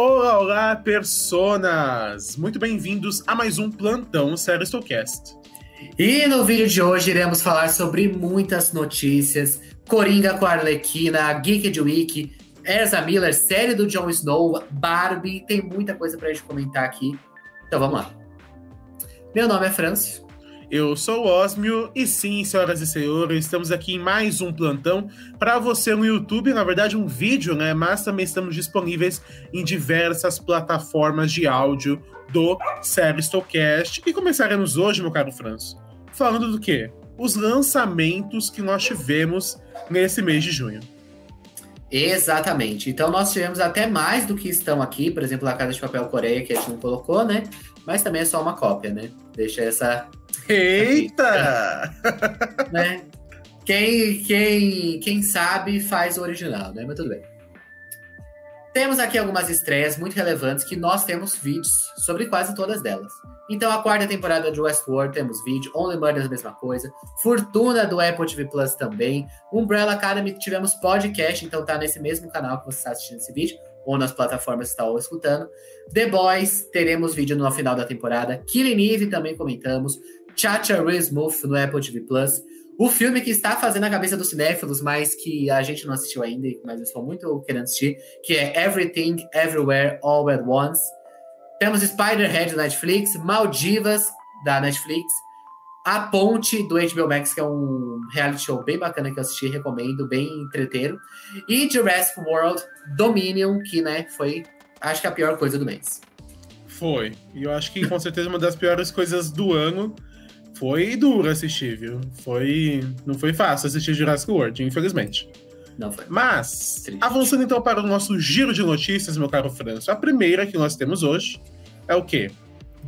Olá, olá, personas! Muito bem-vindos a mais um Plantão Seristocast. E no vídeo de hoje iremos falar sobre muitas notícias. Coringa com a Arlequina, Geeked Week, Erza Miller, série do Jon Snow, Barbie, tem muita coisa pra gente comentar aqui. Então vamos lá. Meu nome é Francio. Eu sou o Osmio e sim, senhoras e senhores, estamos aqui em mais um plantão para você no YouTube, na verdade um vídeo, né? Mas também estamos disponíveis em diversas plataformas de áudio do Seristocast. E começaremos hoje, meu caro Franço, falando do quê? Os lançamentos que nós tivemos nesse mês de junho. Exatamente. Então nós tivemos até mais do que estão aqui, por exemplo, a Casa de Papel Coreia, que a gente não colocou, né? Mas também é só uma cópia, né? Deixa essa Eita! né? Quem, quem, quem sabe faz o original, né? Mas tudo bem. Temos aqui algumas estreias muito relevantes que nós temos vídeos sobre quase todas delas. Então, a quarta temporada de Westworld temos vídeo, Only Murders a mesma coisa, Fortuna do Apple TV Plus também, Umbrella Academy tivemos podcast, então tá nesse mesmo canal que você está assistindo esse vídeo, ou nas plataformas que está escutando. The Boys, teremos vídeo no final da temporada. Killing Eve também comentamos. Chacha Smooth no Apple TV Plus. O filme que está fazendo a cabeça dos cinéfilos, mas que a gente não assistiu ainda, mas eu estou muito querendo assistir, que é Everything, Everywhere, All at Once. Temos Spider-Head da Netflix, Maldivas da Netflix, A Ponte do HBO Max, que é um reality show bem bacana que eu assisti, recomendo, bem entreteiro. E Jurassic World Dominion, que né, foi, acho que a pior coisa do mês. Foi. E eu acho que com certeza uma das piores coisas do ano foi duro assistir, viu? Foi. Não foi fácil assistir Jurassic World, infelizmente. Não foi. Mas, Triste. avançando então para o nosso giro de notícias, meu caro Franço, a primeira que nós temos hoje é o quê?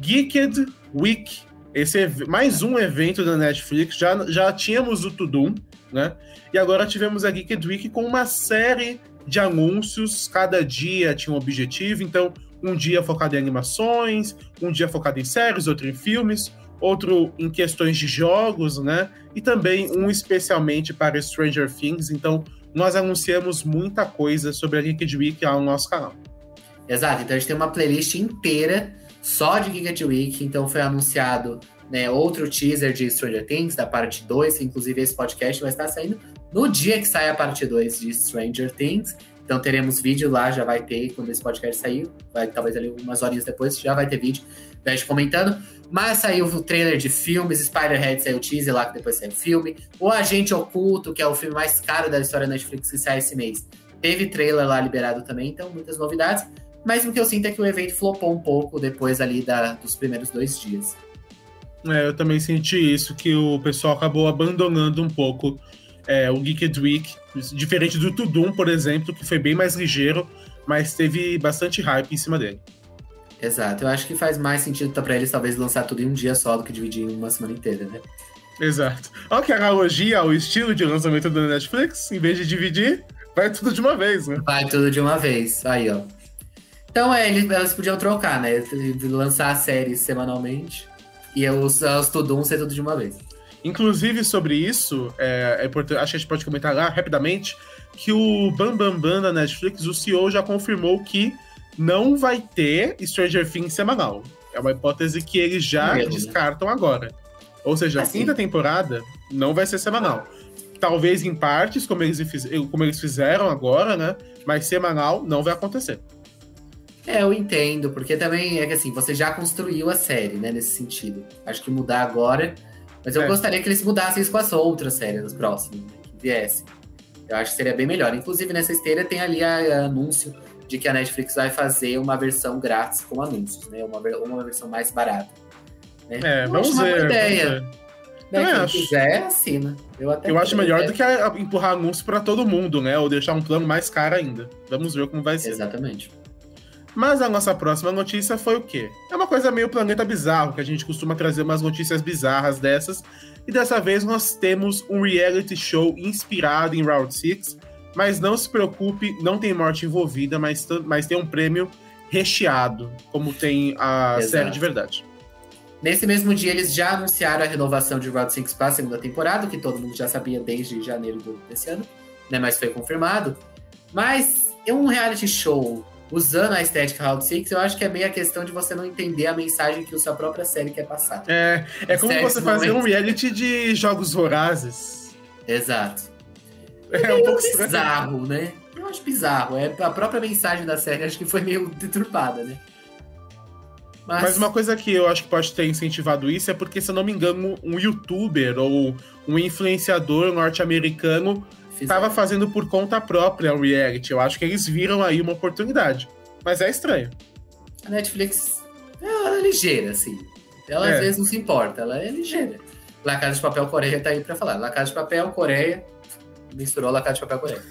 Geeked Week. Esse é mais um evento da Netflix. Já, já tínhamos o Tudum, né? E agora tivemos a Geeked Week com uma série de anúncios. Cada dia tinha um objetivo. Então, um dia focado em animações, um dia focado em séries, outro em filmes outro em questões de jogos, né? E também um especialmente para Stranger Things. Então, nós anunciamos muita coisa sobre a Geeked Week lá no nosso canal. Exato, então a gente tem uma playlist inteira só de Geeked Week. Então, foi anunciado né, outro teaser de Stranger Things, da parte 2. Inclusive, esse podcast vai estar saindo no dia que sai a parte 2 de Stranger Things. Então teremos vídeo lá, já vai ter, quando esse podcast sair, vai, talvez ali umas horinhas depois, já vai ter vídeo da gente comentando. Mas saiu o trailer de filmes, Spider-Head saiu o teaser lá, que depois saiu o filme. O Agente Oculto, que é o filme mais caro da história da Netflix que sai esse mês. Teve trailer lá liberado também, então muitas novidades. Mas o que eu sinto é que o evento flopou um pouco depois ali da, dos primeiros dois dias. É, eu também senti isso, que o pessoal acabou abandonando um pouco é, o Geeked Week, diferente do Tudum, por exemplo, que foi bem mais ligeiro, mas teve bastante hype em cima dele. Exato, eu acho que faz mais sentido para eles talvez lançar tudo em um dia só do que dividir em uma semana inteira, né? Exato. Olha que analogia ao estilo de lançamento da Netflix, em vez de dividir, vai tudo de uma vez, né? Vai tudo de uma vez, aí ó. Então é, eles, eles podiam trocar, né? Lançar a série semanalmente e os, os Tudum ser tudo de uma vez. Inclusive, sobre isso, é, é importante, acho que a gente pode comentar lá rapidamente que o Bam Bam Bam da Netflix, o CEO já confirmou que não vai ter Stranger Things semanal. É uma hipótese que eles já Mesmo, né? descartam né? agora. Ou seja, assim. a quinta temporada não vai ser semanal. Talvez em partes, como eles, como eles fizeram agora, né? Mas semanal não vai acontecer. É, eu entendo, porque também é que assim, você já construiu a série, né, nesse sentido. Acho que mudar agora mas eu é. gostaria que eles mudassem isso com as outras séries, as próximas, né, que viessem. Eu acho que seria bem melhor. Inclusive, nessa esteira tem ali a, a anúncio de que a Netflix vai fazer uma versão grátis com anúncios, né? Uma, uma versão mais barata. Né? É, eu vamos ver. Uma ideia. Né? Quem acho. quiser, assina. Eu, até eu acho melhor do que empurrar anúncio para todo mundo, né? Ou deixar um plano mais caro ainda. Vamos ver como vai ser. Exatamente. Mas a nossa próxima notícia foi o quê? É uma coisa meio planeta bizarro, que a gente costuma trazer umas notícias bizarras dessas. E dessa vez nós temos um reality show inspirado em Round 6. Mas não se preocupe, não tem morte envolvida, mas, mas tem um prêmio recheado, como tem a Exato. série de verdade. Nesse mesmo dia, eles já anunciaram a renovação de Round 6 para a segunda temporada, que todo mundo já sabia desde janeiro desse ano, né? Mas foi confirmado. Mas é um reality show usando a estética Round Six, eu acho que é meio a questão de você não entender a mensagem que a sua própria série quer passar. É, é como você fazer um reality de jogos vorazes. Exato. É, é um pouco bizarro, né? Eu acho bizarro. É, a própria mensagem da série acho que foi meio deturpada, né? Mas... Mas... uma coisa que eu acho que pode ter incentivado isso é porque, se eu não me engano, um youtuber ou um influenciador norte-americano estava fazendo por conta própria o reality. Eu acho que eles viram aí uma oportunidade. Mas é estranho. A Netflix ela é ligeira, assim. Ela é. às vezes não se importa, ela é ligeira. La Casa de Papel Coreia tá aí pra falar. La Casa de Papel Coreia misturou La Casa de Papel Coreia.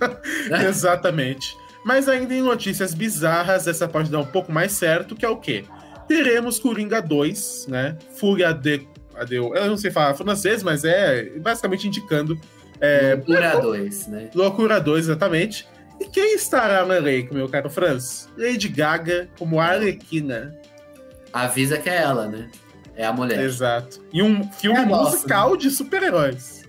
Exatamente. Mas ainda em notícias bizarras, essa pode dar um pouco mais certo, que é o quê? teremos Coringa 2, né? Fúria de. Eu não sei falar francês, mas é basicamente indicando. É, Loucura 2, né? Loucura 2, exatamente. E quem estará no elenco, meu caro Franz? Lady Gaga como Arlequina. Avisa que é ela, né? É a mulher. Exato. E um filme é musical né? de super-heróis.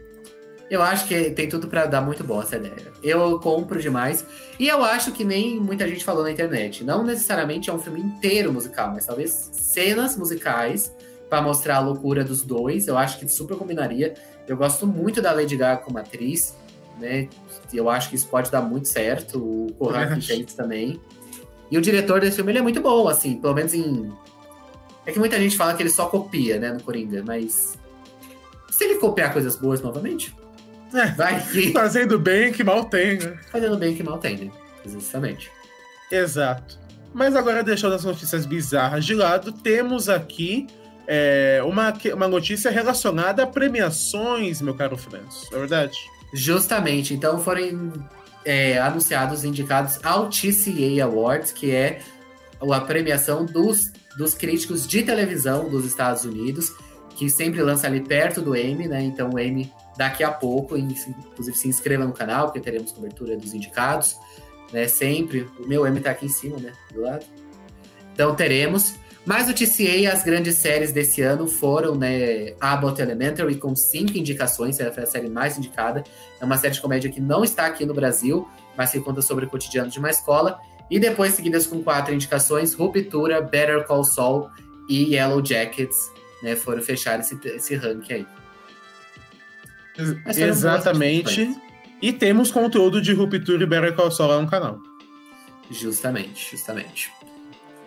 Eu acho que tem tudo para dar muito boa essa ideia. Eu compro demais. E eu acho que nem muita gente falou na internet. Não necessariamente é um filme inteiro musical, mas talvez cenas musicais para mostrar a loucura dos dois. Eu acho que super combinaria. Eu gosto muito da Lady Gaga como atriz, né? Eu acho que isso pode dar muito certo. O Corran James também. E o diretor desse filme ele é muito bom, assim, pelo menos em. É que muita gente fala que ele só copia, né, no Coringa, mas. Se ele copiar coisas boas novamente, é, Vai que... Fazendo bem que mal tem, né? Fazendo bem que mal tem, né? Exatamente. Exato. Mas agora, deixando as notícias bizarras de lado, temos aqui é, uma, uma notícia relacionada a premiações, meu caro Franço. É verdade? Justamente. Então foram é, anunciados, indicados ao TCA Awards, que é a premiação dos, dos críticos de televisão dos Estados Unidos, que sempre lança ali perto do Emmy, né? Então o Emmy daqui a pouco. Inclusive, se inscreva no canal, porque teremos cobertura dos indicados, né? Sempre. O meu M tá aqui em cima, né? Do lado. Então, teremos. Mas o TCA, as grandes séries desse ano foram, né? Abbott Elementary, com cinco indicações, ela foi a série mais indicada. É uma série de comédia que não está aqui no Brasil, mas que conta sobre o cotidiano de uma escola. E depois, seguidas com quatro indicações, Ruptura, Better Call Saul e Yellow Jackets, né? Foram fechar esse, esse ranking aí. Exatamente. E temos conteúdo de Ruptura e Better Call Saul lá no canal. Justamente, justamente.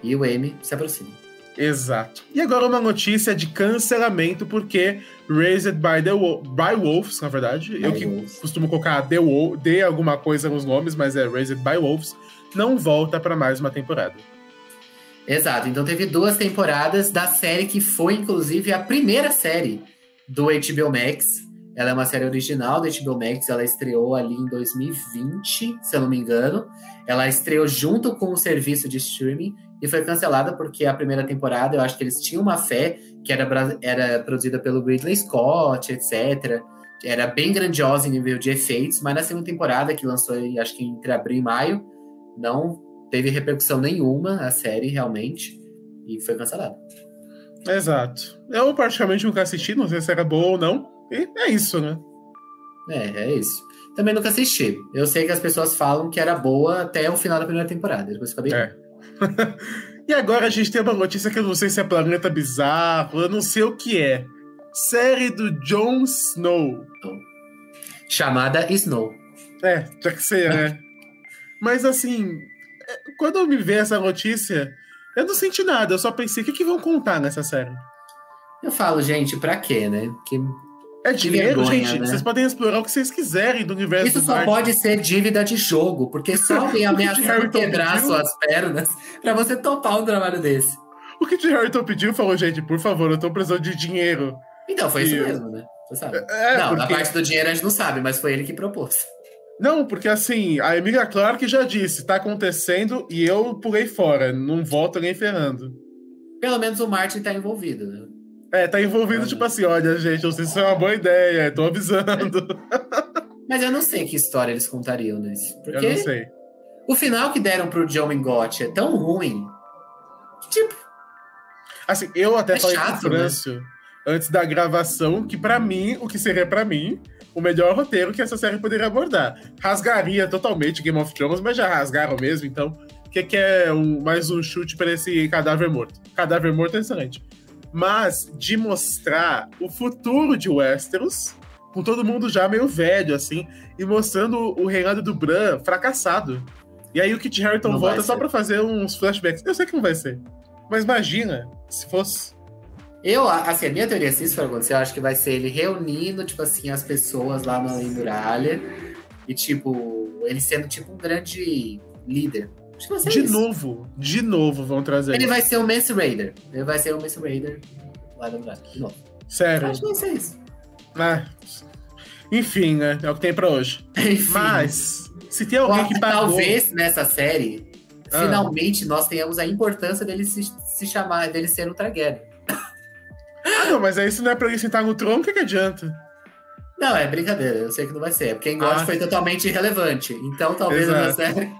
E o M se aproxima. Exato. E agora uma notícia de cancelamento, porque Raised by, the by Wolves, na verdade, by eu que Wolves. costumo colocar The, de alguma coisa nos nomes, mas é Raised by Wolves, não volta para mais uma temporada. Exato, então teve duas temporadas da série que foi, inclusive, a primeira série do HBO Max, ela é uma série original da HBO Max, ela estreou ali em 2020, se eu não me engano. Ela estreou junto com o serviço de streaming e foi cancelada porque a primeira temporada, eu acho que eles tinham uma fé que era, era produzida pelo Ridley Scott, etc. Era bem grandiosa em nível de efeitos, mas na segunda temporada, que lançou acho que entre abril e maio, não teve repercussão nenhuma a série realmente e foi cancelada. Exato. Eu praticamente nunca assisti, não sei se era boa ou não. E é isso, né? É, é isso. Também nunca assisti. Eu sei que as pessoas falam que era boa até o final da primeira temporada. Depois fica bem. É. e agora a gente tem uma notícia que eu não sei se é planeta bizarro, eu não sei o que é. Série do Jon Snow. Chamada Snow. É, já que ser, né? Mas assim, é, quando eu me vi essa notícia, eu não senti nada, eu só pensei, o que, que vão contar nessa série? Eu falo, gente, pra quê, né? Que é dinheiro, vergonha, gente. Né? Vocês podem explorar o que vocês quiserem do universo. Isso só pode ser dívida de jogo, porque só alguém ameaçando quebrar pediu? suas pernas para você topar um trabalho desse. O que o Harrington pediu falou, gente, por favor, eu tô precisando de dinheiro. Então, foi e... isso mesmo, né? Você sabe. É, não, porque... a parte do dinheiro a gente não sabe, mas foi ele que propôs. Não, porque assim, a Emilia Clarke já disse, tá acontecendo e eu pulei fora, não volto nem ferrando. Pelo menos o Martin tá envolvido, né? É, tá envolvido, tipo assim, olha, gente, não sei se é uma boa ideia, tô avisando. Mas eu não sei que história eles contariam nesse. Porque eu não sei. O final que deram pro John Mingotti é tão ruim. Tipo. Assim, eu até é falei chato, pro Frâncio, né? antes da gravação, que para mim, o que seria para mim, o melhor roteiro que essa série poderia abordar. Rasgaria totalmente Game of Thrones, mas já rasgaram mesmo, então que, que é um, mais um chute para esse cadáver morto. Cadáver morto é excelente. Mas de mostrar o futuro de Westeros, com todo mundo já meio velho, assim, e mostrando o reinado do Bran fracassado. E aí o Kit Harington Não volta só pra fazer uns flashbacks. Eu sei que não vai ser. Mas imagina se fosse. Eu, assim, a minha teoria, se isso for acontecer, eu acho que vai ser ele reunindo, tipo assim, as pessoas lá na muralha e, tipo, ele sendo, tipo, um grande líder. Vai De isso. novo, de novo vão trazer Ele isso. vai ser o Mance Raider. Ele vai ser o Mance Raider lá da muralha, de novo. Sério. Acho que vai ser isso. Ah, enfim, né? É o que tem pra hoje. Enfim. Mas, se tem alguém que pagou... Talvez nessa série, Ah. finalmente nós tenhamos a importância dele se, se chamar, dele ser um Targaryen. Ah, não, mas aí se não é pra ele sentar no trono, o que, que adianta? Não, é brincadeira, eu sei que não vai ser. Porque Engord Ah. foi totalmente irrelevante. Então talvez Exato. na série.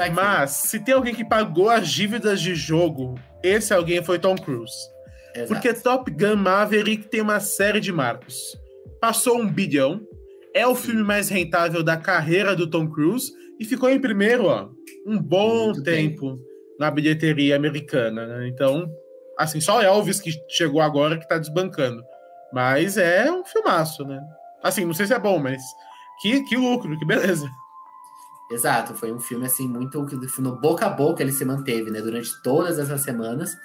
Vai que- Mas, se tem alguém que pagou as dívidas de jogo, esse alguém foi Tom Cruise. Exato. Porque Top Gun Maverick tem uma série de marcos. Passou um bilhão, é o filme mais rentável da carreira do Tom Cruise e ficou em primeiro, ó, um bom Muito bem. tempo na bilheteria americana, né? Então, assim, só Elvis que chegou agora que tá desbancando. Mas é um filmaço, né? Assim, não sei se é bom, mas que, que lucro, que beleza. Exato, foi um filme assim muito no boca a boca ele se manteve, né, durante todas essas semanas,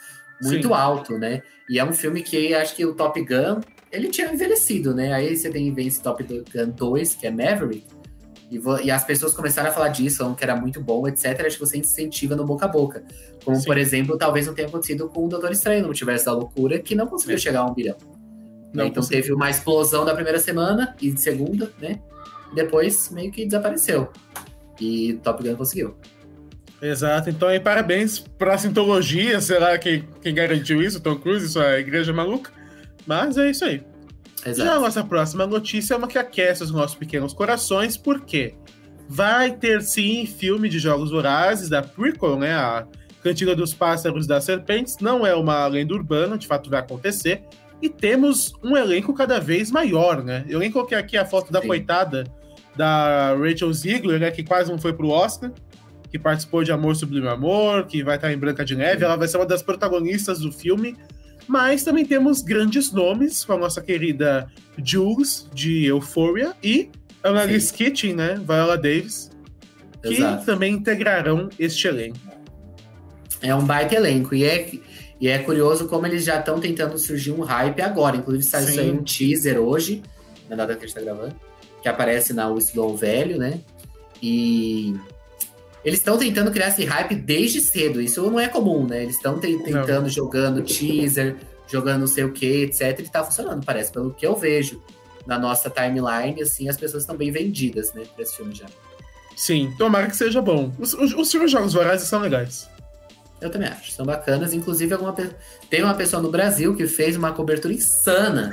muito Sim. alto, né? E é um filme que acho que o Top Gun, ele tinha envelhecido, né? Aí você tem vem esse Top Gun 2, que é Maverick, e, e as pessoas começaram a falar disso, falando que era muito bom, etc. Acho que você incentiva no boca a boca. Como, Sim. por exemplo, talvez não tenha acontecido com o Doutor Estranho no Multiverso da Loucura, que não conseguiu É. chegar a um bilhão. Não então conseguiu. teve uma explosão da primeira semana e de segunda, né? E depois meio que desapareceu. E Top Gun conseguiu. Exato, então aí parabéns pra Sintologia, será quem, quem garantiu isso? Tom Cruise, sua igreja maluca? Mas é isso aí. Já a Exato. nossa próxima notícia é uma que aquece os nossos pequenos corações, porque vai ter sim filme de Jogos Vorazes, da prequel, né? A Cantiga dos Pássaros das Serpentes, não é uma lenda urbana, de fato vai acontecer. E temos um elenco cada vez maior, né? Eu nem coloquei aqui a foto da Sim. coitada da Rachel Ziegler, né? Que quase não foi pro Oscar, que participou de Amor Sublime Amor, que vai estar em Branca de Neve, ela vai ser uma das protagonistas do filme. Mas também temos grandes nomes, com a nossa querida Jules, de Euphoria, e Annalise Kitchen, né? Viola Davis, que Exato. também integrarão este elenco. É um baita elenco. E é, e é curioso como eles já estão tentando surgir um hype agora. Inclusive, saiu um teaser hoje, na data que a gente tá gravando, que aparece na Wisdom Velho, né? E eles estão tentando criar esse hype desde cedo. Isso não é comum, né? Eles estão tentando, jogando teaser, jogando não sei o que, etc. E tá funcionando, parece, pelo que eu vejo na nossa timeline, assim, as pessoas estão bem vendidas, né, pra esse filme já. Sim, tomara que seja bom. Os, os, os filmes Jogos Vorazes são legais. Eu também acho, são bacanas. Inclusive, alguma pe... tem uma pessoa no Brasil que fez uma cobertura insana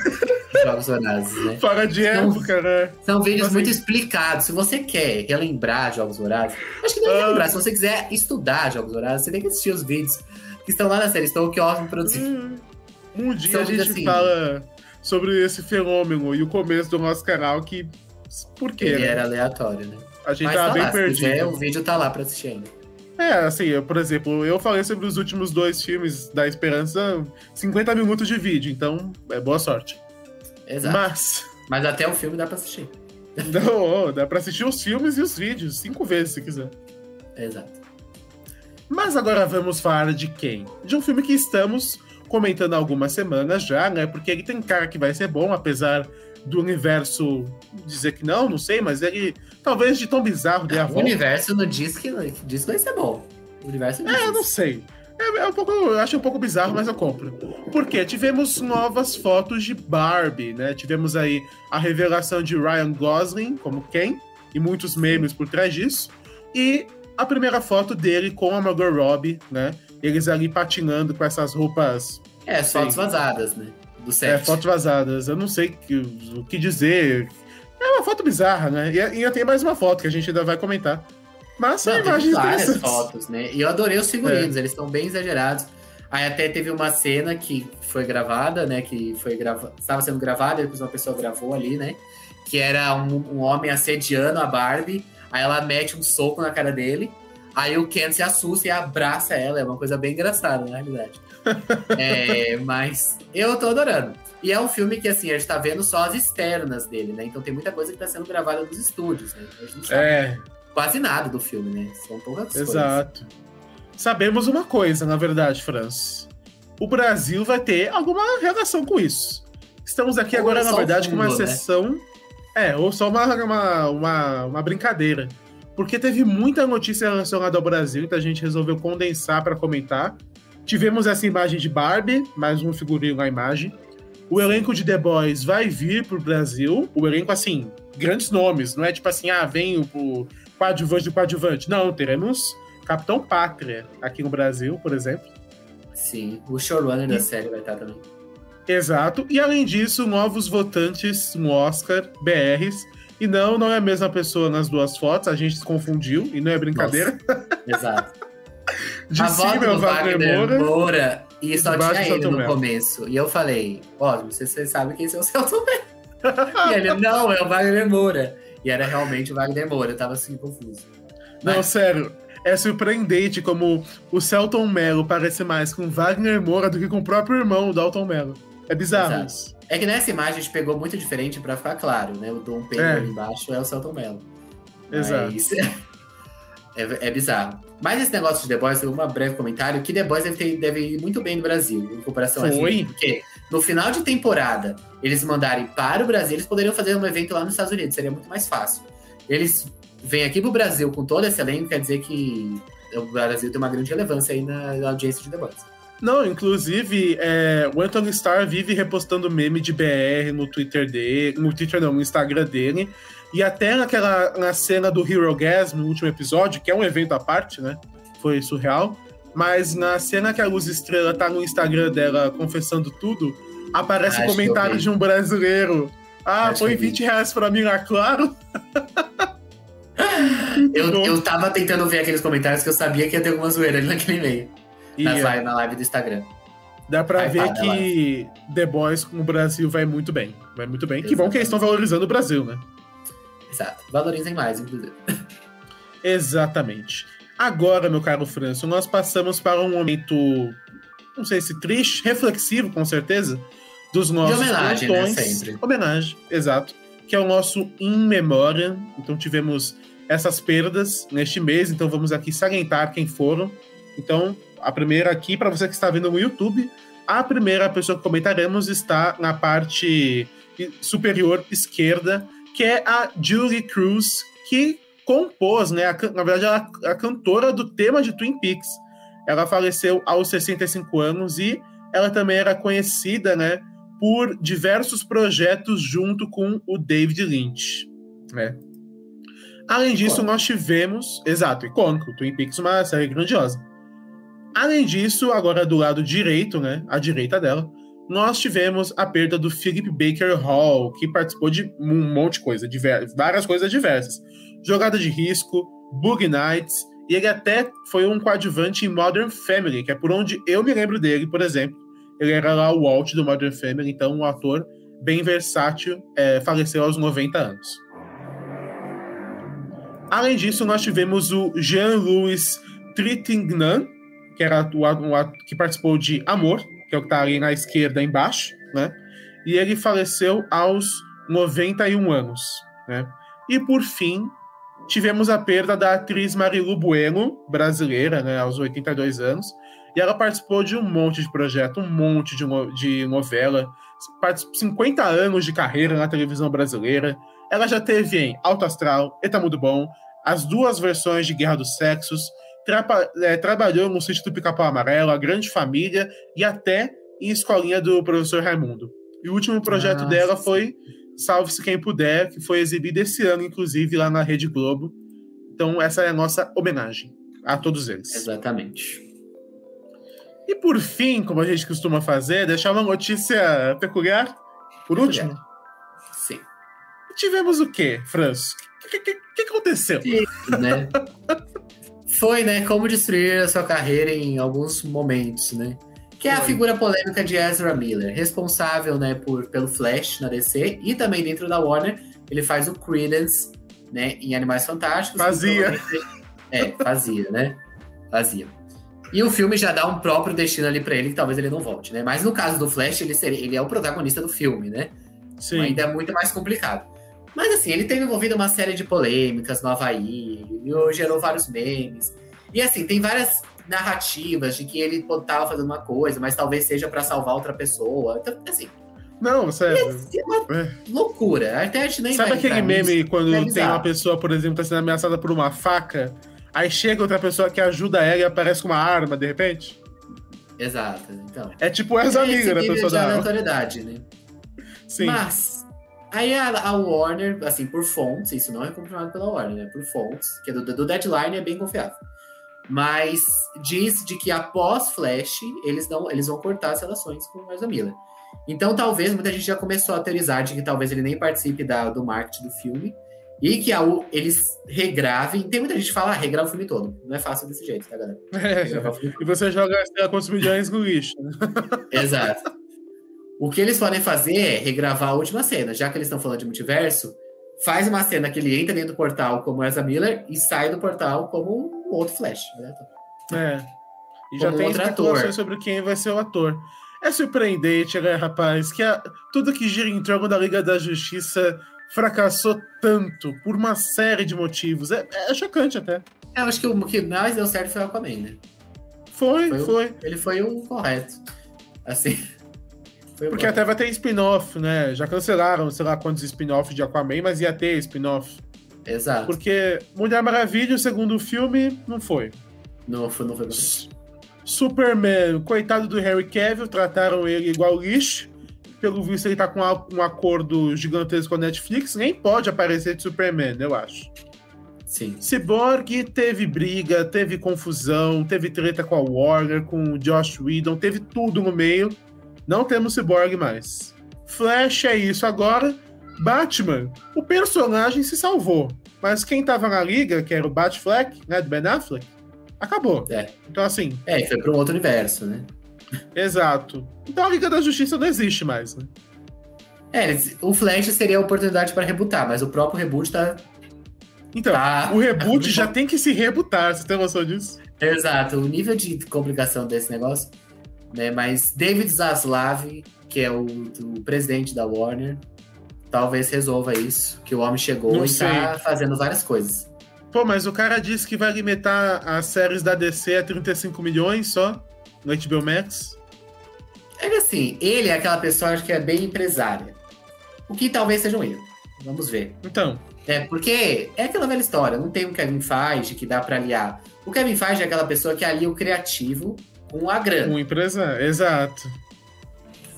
de Jogos Vorazes, né? Fora de Não. época, né? São vídeos Assim- muito explicados. Se você quer relembrar Jogos Vorazes, acho que não é Ah. relembrar. Se você quiser estudar Jogos Vorazes, você tem que assistir os vídeos que estão lá na série Stone, que ótimo produzido. Hum, Um dia São a gente assim. fala sobre esse fenômeno e o começo do nosso canal, que. Por quê? Ele né? era aleatório, né? A gente Mas tava tá bem lá, perdido. quiser, o vídeo tá lá pra assistir ainda. É, assim, eu, por exemplo, eu falei sobre os últimos dois filmes da Esperança, 50 minutos de vídeo, então é boa sorte. Exato. Mas, Mas até o filme dá pra assistir. não, dá pra assistir os filmes e os vídeos, cinco vezes se quiser. Exato. Mas agora vamos falar de quem? De um filme que estamos comentando há algumas semanas já, né? Porque ele tem cara que vai ser bom, apesar do universo dizer que não, não sei, mas ele talvez de tão bizarro dê a O universo não diz que, diz que vai ser bom. O universo não É, eu não diz. sei. É, é um pouco, eu acho um pouco bizarro, mas eu compro. Porque tivemos novas fotos de Barbie, né? Tivemos aí a revelação de Ryan Gosling como Ken, e muitos memes por trás disso. E a primeira foto dele com a Margot Robbie, né? Eles ali patinando com essas roupas, É, fotos vazadas, né? Do é, set. fotos vazadas. Eu não sei o que dizer. É uma foto bizarra, né? E e ainda tem mais uma foto que a gente ainda vai comentar. Mas são imagens várias fotos, né? E eu adorei os É. figurinos, eles estão bem exagerados. Aí até teve uma cena que foi gravada, né? Que foi grava... estava sendo gravada, depois uma pessoa gravou ali, né? Que era um, um homem assediando a Barbie. Aí ela mete um soco na cara dele. Aí o Ken se assusta e abraça ela, é uma coisa bem engraçada, na realidade. é, mas eu tô adorando. E é um filme que, assim, a gente tá vendo só as externas dele, né? Então tem muita coisa que tá sendo gravada nos estúdios, né? A gente não sabe É, quase nada do filme, né? São poucas coisas. exato. Sabemos uma coisa, na verdade, Franz. O Brasil vai ter alguma relação com isso. Estamos aqui Ou agora, é na verdade, com uma fundo, né? sessão. É, ou só uma, uma, uma, uma brincadeira. Porque teve muita notícia relacionada ao Brasil, então a gente resolveu condensar para comentar. Tivemos essa imagem de Barbie, mais um figurino na imagem. O elenco de The Boys vai vir pro Brasil. O elenco, assim, grandes nomes. Não é tipo assim, ah, vem o coadjuvante do coadjuvante. Não, teremos Capitão Pátria aqui no Brasil, por exemplo. Sim, o showrunner da série vai estar também. Exato. E além disso, novos votantes no Oscar, BRs. E não, não é a mesma pessoa nas duas fotos, a gente se confundiu, e não é brincadeira. Exato. De a cima é o Wagner Wagner Moura. Moura, e só tinha ele no começo. E eu falei, ó, você, você sabe que esse é o Celton Mello. e ele, não, é o Wagner Moura. E era realmente o Wagner Moura, eu tava assim, confuso. Não, Mas- sério. É surpreendente como o Celton Mello parece mais com Wagner Moura do que com o próprio irmão, o Dalton Mello. É bizarro Exato. isso. É que nessa imagem a gente pegou muito diferente pra ficar claro, né? O Dom Pedro É. ali embaixo é o Celton Mello. Exato. Mas é, é bizarro. Mas esse negócio de The Boys, um breve comentário, que The Boys deve, ter- deve ir muito bem no Brasil, em comparação a Foi. assim. Porque no final de temporada, eles mandarem para o Brasil, eles poderiam fazer um evento lá nos Estados Unidos, seria muito mais fácil. Eles vêm aqui pro Brasil com todo esse elenco, quer dizer que o Brasil tem uma grande relevância aí na, na audiência de The Boys. Não, inclusive, é, o Anthony Starr vive repostando meme de BR no Twitter dele, no Twitter não, no Instagram dele, e até naquela na cena do Hero Gas, no último episódio, que é um evento à parte, né? Foi surreal. Mas na cena que a Luz Estrela tá no Instagram dela confessando tudo, aparece Acho um comentário de um brasileiro. Ah, Acho vi. 20 reais pra mim, ah, claro. Eu, eu tava tentando ver aqueles comentários que eu sabia que ia ter alguma zoeira ali naquele. E Na, é, live, na live do Instagram. dá pra ver que The Boys no Brasil vai muito bem. Vai muito bem. Que bom que eles estão valorizando o Brasil, né? Exato. Valorizem mais, inclusive. Exatamente. Agora, meu caro Franço, nós passamos para um momento, não sei se triste, reflexivo, com certeza, dos nossos homenagem, né, sempre. Homenagem, exato. Que é o nosso In Memória. Então tivemos essas perdas neste mês, então vamos aqui salientar quem foram. Então, a primeira aqui, para você que está vendo no YouTube, a primeira pessoa que comentaremos está na parte superior esquerda, que é a Julie Cruz, que compôs, né? a na verdade, ela é a cantora do tema de Twin Peaks. Ela faleceu aos 65 anos e ela também era conhecida, né? Por diversos projetos junto com o David Lynch. Né? Além disso, Icônico. nós tivemos. Exato, icônico. Twin Peaks, uma série grandiosa. Além disso, agora do lado direito, né? À direita dela, nós tivemos a perda do Philip Baker Hall, que participou de um monte de coisa, várias coisas diversas. Jogada de risco, Bug Nights, e ele até foi um coadjuvante em Modern Family, que é por onde eu me lembro dele, por exemplo. Ele era lá o Walt do Modern Family, então um ator bem versátil, é, faleceu aos 90 anos. Além disso, nós tivemos o Jean-Louis Trintignant, que era o ato que participou de Amor, que é o que está ali na esquerda embaixo, né? E ele faleceu aos 91 anos, né? E por fim, tivemos a perda da atriz Marilu Bueno, brasileira, né, aos 82 anos. E ela participou de um monte de projeto, um monte de, de novela, participou 50 anos de carreira na televisão brasileira. Ela já teve em Alto Astral, Eta Mundo Bom, as duas versões de Guerra dos Sexos, trapa- é, trabalhou no sítio do Pica-Pau Amarelo, A Grande Família e até em Escolinha do Professor Raimundo. E o último projeto Nossa. dela foi Salve-se Quem Puder, que foi exibido esse ano, inclusive, lá na Rede Globo. Então, essa é a nossa homenagem a todos eles. Exatamente. E por fim, como a gente costuma fazer, deixar uma notícia peculiar. Por Peculiar. último, Sim. tivemos o quê, Franço? O que, que- que aconteceu? né? Foi, né? Como destruir a sua carreira em alguns momentos, né? Que é a figura polêmica de Ezra Miller, responsável, né, por, pelo Flash na DC e também dentro da Warner. Ele faz o Credence, né, em Animais Fantásticos. Fazia. É, fazia, né? Fazia. E o filme já dá um próprio destino ali para ele, que talvez ele não volte, né? Mas no caso do Flash, ele, seria, ele é o protagonista do filme, né? Sim. Ainda é muito mais complicado. Mas assim, ele teve envolvido uma série de polêmicas no Havaí, gerou vários memes. E assim, tem várias narrativas de que ele estava fazendo uma coisa, mas talvez seja para salvar outra pessoa. Então, assim. Não, sério. É uma é. loucura. Até a gente nem Sabe aquele meme nisso, quando é tem uma pessoa, por exemplo, tá sendo ameaçada por uma faca, aí chega outra pessoa que ajuda ela e aparece com uma arma de repente? Exato. Então. É tipo essa é amiga da pessoa da aleatoriedade, né? Sim. Mas Aí a, a, Warner, assim, por fontes, isso não é confirmado pela Warner, né? Por fontes, que é do, do Deadline é bem confiável. Mas diz de que após Flash, eles, não, eles vão cortar as relações com o Ezra Miller. Então, talvez, muita gente já começou a teorizar de que talvez ele nem participe da, do marketing do filme. E que a, eles regravem. Tem muita gente que fala, ah, regrava o filme todo. Não é fácil desse jeito, tá, galera? É, e você joga quantos milhões no lixo. Né? Exato. O que eles podem fazer é regravar a última cena. Já que eles estão falando de multiverso, faz uma cena que ele entra dentro do portal como Ezra Miller e sai do portal como um outro Flash. Né? É. E já tem especulações sobre quem vai ser o ator. É surpreendente, né, rapaz, que a, tudo que gira em torno da Liga da Justiça fracassou tanto por uma série de motivos. É, é chocante até. É, eu acho que o que mais deu certo foi o Aquaman, né? Foi, foi. foi. O, ele foi o correto. Assim. Porque até vai ter spin-off, né? Já cancelaram, sei lá quantos spin-offs de Aquaman, mas ia ter spin-off. Exato. Porque Mulher Maravilha, o segundo filme, não foi. Não, foi, não foi. Superman, coitado do Harry Cavill, trataram ele igual lixo. Pelo visto, ele tá com um acordo gigantesco com a Netflix, nem pode aparecer de Superman, eu acho. Sim. Cyborg teve briga, teve confusão, teve treta com a Warner, com o Josh Whedon, teve tudo no meio. Não temos Cyborg mais. Flash é isso agora. Batman, o personagem se salvou. Mas quem tava na liga, que era o Batfleck, né, do Ben Affleck, acabou. É. Então, assim. É, foi para um outro universo, né? Exato. Então a Liga da Justiça não existe mais, né? É, o Flash seria a oportunidade para rebootar, mas o próprio reboot tá. Então, tá... o reboot já tem que se rebootar, você tem noção disso? Exato, o nível de complicação desse negócio né? Mas David Zaslav, que é o, o presidente da Warner, talvez resolva isso, que o homem chegou Não e sei. tá fazendo várias coisas. Pô, mas o cara disse que vai limitar as séries da DC a 35 milhões só no HBO Max. É que assim, ele é aquela pessoa que é bem empresária. O que talvez seja um erro. Vamos ver. Então. É, porque é aquela velha história, não tem um Kevin Feige que dá para aliar. O Kevin Feige é aquela pessoa que alia o criativo com a grana. Com empresa, exato.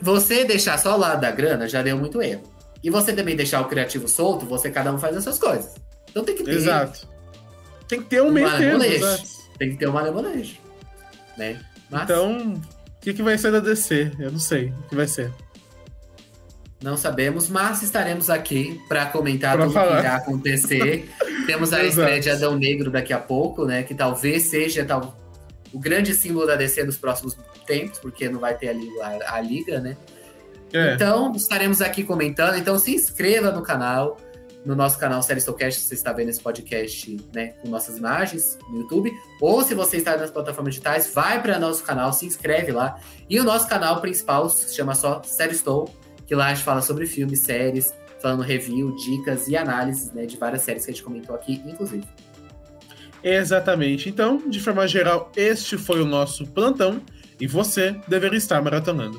Você deixar só o lado da grana já deu muito erro. E você também deixar o criativo solto, você cada um faz as suas coisas. Então tem que ter. Exato. Tem que ter um, meio termo. Tem que ter um manejo. Né? Mas... Então, o que, que vai ser da DC? Eu não sei o que vai ser. Não sabemos, mas estaremos aqui para comentar pra tudo o que irá acontecer. Temos a estreia de Adão Negro daqui a pouco, né? Que talvez seja tal, o grande símbolo da DC nos próximos tempos, porque não vai ter ali a, a liga, né? É. Então, estaremos aqui comentando. Então, se inscreva no canal, no nosso canal Série se você está vendo esse podcast né, com nossas imagens no YouTube. Ou se você está nas plataformas digitais, vai para nosso canal, se inscreve lá. E o nosso canal principal se chama só Série Stow, que lá a gente fala sobre filmes, séries, falando review, dicas e análises né, de várias séries que a gente comentou aqui, inclusive. Exatamente. Então, de forma geral, este foi o nosso plantão e você deveria estar maratonando.